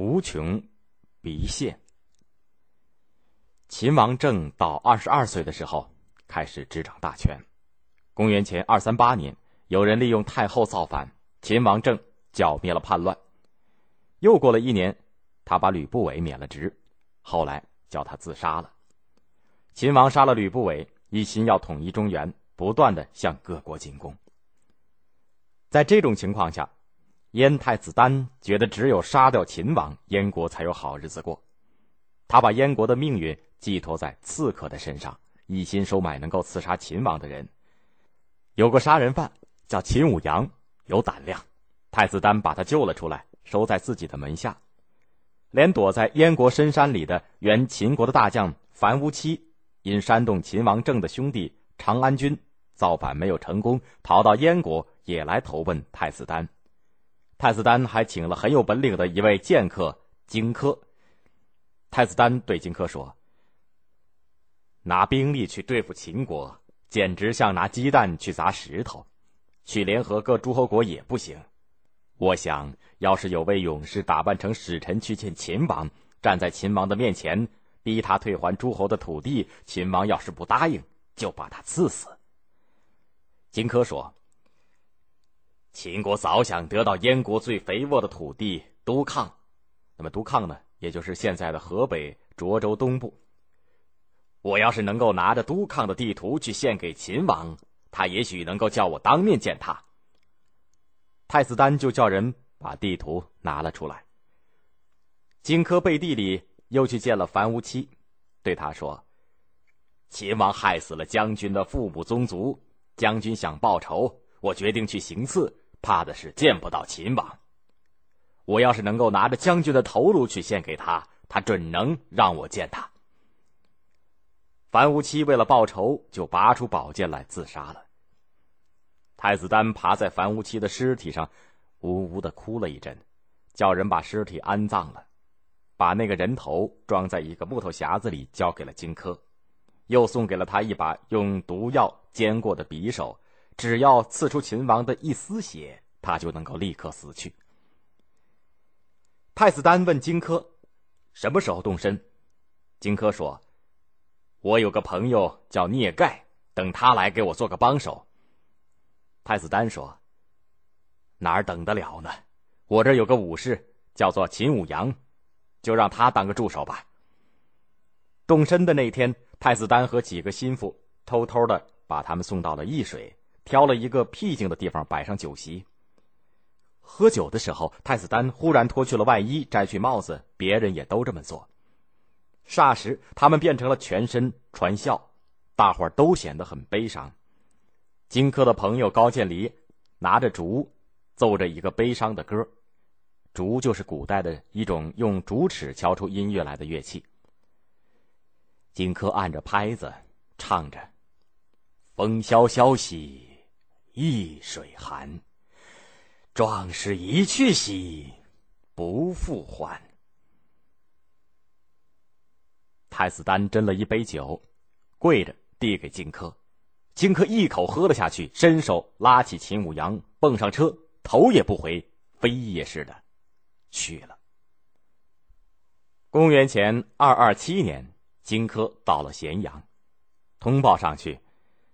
图穷匕现。秦王政到二十二岁的时候，开始执掌大权。公元前二三八年，有人利用太后造反，秦王政剿灭了叛乱。又过了一年，他把吕不韦免了职，后来叫他自杀了。秦王杀了吕不韦，一心要统一中原，不断的向各国进攻。在这种情况下，燕太子丹觉得只有杀掉秦王，燕国才有好日子过。他把燕国的命运寄托在刺客的身上，一心收买能够刺杀秦王的人。有个杀人犯叫秦舞阳，有胆量，太子丹把他救了出来，收在自己的门下。连躲在燕国深山里的原秦国的大将樊於期，因煽动秦王政的兄弟长安君造反没有成功，逃到燕国。也来投奔太子丹，太子丹还请了很有本领的一位剑客荆轲。太子丹对荆轲说：“拿兵力去对付秦国，简直像拿鸡蛋去砸石头；去联合各诸侯国也不行。我想要是有位勇士打扮成使臣去见秦王，站在秦王的面前，逼他退还诸侯的土地，秦王要是不答应，就把他赐死。”荆轲说。秦国早想得到燕国最肥沃的土地都抗，那么都抗呢，也就是现在的河北涿州东部。我要是能够拿着都抗的地图去献给秦王，他也许能够叫我当面见他。太子丹就叫人把地图拿了出来。荆轲背地里又去见了樊於期，对他说：“秦王害死了将军的父母宗族，将军想报仇，我决定去行刺。”怕的是见不到秦王。我要是能够拿着将军的头颅去献给他，他准能让我见他。樊无期为了报仇，就拔出宝剑来自杀了。太子丹爬在樊无期的尸体上，呜呜的哭了一阵，叫人把尸体安葬了，把那个人头装在一个木头匣子里，交给了荆轲，又送给了他一把用毒药煎过的匕首。只要刺出秦王的一丝血，他就能够立刻死去。太子丹问荆轲：“什么时候动身？”荆轲说：“我有个朋友叫聂盖，等他来给我做个帮手。”太子丹说：“哪儿等得了呢？我这有个武士叫做秦舞阳，就让他当个助手吧。”动身的那天，太子丹和几个心腹偷偷的把他们送到了易水。挑了一个僻静的地方摆上酒席。喝酒的时候，太子丹忽然脱去了外衣，摘去帽子，别人也都这么做。霎时，他们变成了全身传笑，大伙儿都显得很悲伤。荆轲的朋友高渐离拿着竹，奏着一个悲伤的歌。竹就是古代的一种用竹尺敲出音乐来的乐器。荆轲按着拍子唱着：“风萧萧兮。”易水寒，壮士一去兮不复还。太子丹斟了一杯酒，跪着递给荆轲，荆轲一口喝了下去，伸手拉起秦舞阳，蹦上车，头也不回，飞也似的去了。公元前二二七年，荆轲到了咸阳，通报上去，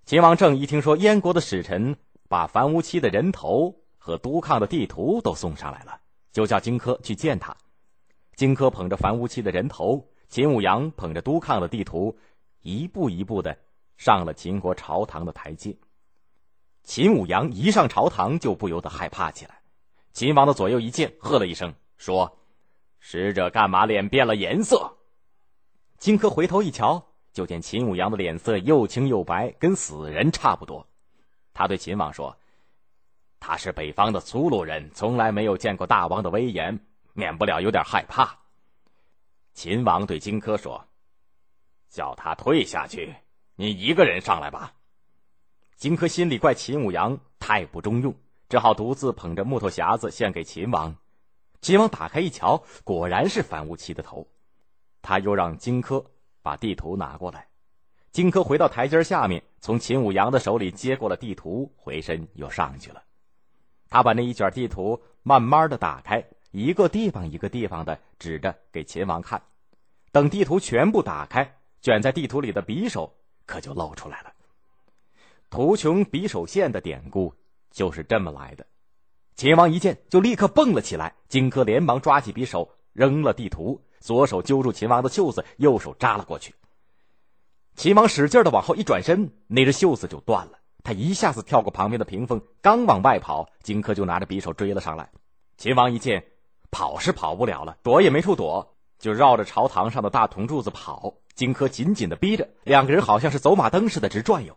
秦王政一听说燕国的使臣。把樊於期的人头和都抗的地图都送上来了，就叫荆轲去见他。荆轲捧着樊於期的人头，秦舞阳捧着都抗的地图，一步一步的上了秦国朝堂的台阶。秦舞阳一上朝堂，就不由得害怕起来。秦王的左右一见，喝了一声，说：“使者干嘛脸变了颜色？”荆轲回头一瞧，就见秦舞阳的脸色又青又白，跟死人差不多。他对秦王说：“他是北方的粗鲁人，从来没有见过大王的威严，免不了有点害怕。”秦王对荆轲说：“叫他退下去，你一个人上来吧。”荆轲心里怪秦舞阳太不中用，只好独自捧着木头匣子献给秦王。秦王打开一瞧，果然是樊於期的头。他又让荆轲把地图拿过来。荆轲回到台阶下面，从秦舞阳的手里接过了地图，回身又上去了。他把那一卷地图慢慢的打开，一个地方一个地方的指着给秦王看。等地图全部打开，卷在地图里的匕首可就露出来了。图穷匕首现的典故就是这么来的。秦王一见就立刻蹦了起来，荆轲连忙抓起匕首扔了地图，左手揪住秦王的袖子，右手扎了过去。秦王使劲的往后一转身，那只袖子就断了。他一下子跳过旁边的屏风，刚往外跑，荆轲就拿着匕首追了上来。秦王一见跑是跑不了了，躲也没处躲，就绕着朝堂上的大铜柱子跑。荆轲紧紧的逼着，两个人好像是走马灯似的直转悠。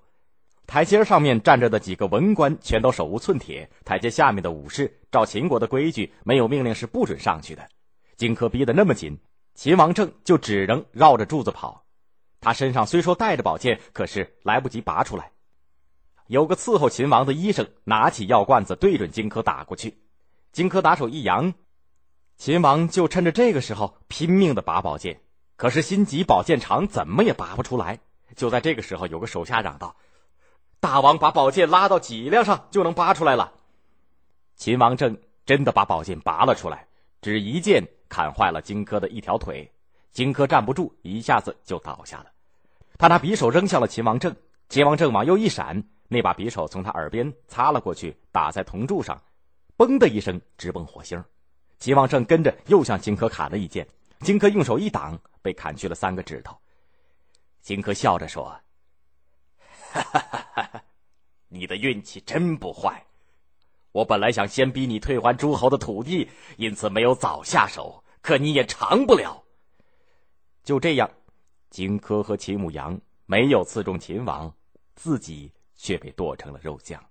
台阶上面站着的几个文官全都手无寸铁，台阶下面的武士照秦国的规矩，没有命令是不准上去的。荆轲逼得那么紧，秦王政就只能绕着柱子跑。他身上虽说带着宝剑，可是来不及拔出来。有个伺候秦王的医生拿起药罐子对准荆轲打过去，荆轲打手一扬，秦王就趁着这个时候拼命的拔宝剑，可是心急宝剑长，怎么也拔不出来。就在这个时候，有个手下嚷道：“大王把宝剑拉到脊梁上，就能拔出来了。”秦王政真的把宝剑拔了出来，只一剑砍坏了荆轲的一条腿。荆轲站不住，一下子就倒下了。他拿匕首扔向了秦王政，秦王政往右一闪，那把匕首从他耳边擦了过去，打在铜柱上，嘣的一声直崩火星。秦王政跟着又向荆轲砍了一剑，荆轲用手一挡，被砍去了三个指头。荆轲笑着说：“哈哈哈哈你的运气真不坏。我本来想先逼你退还诸侯的土地，因此没有早下手，可你也长不了。”就这样，荆轲和秦舞阳没有刺中秦王，自己却被剁成了肉酱。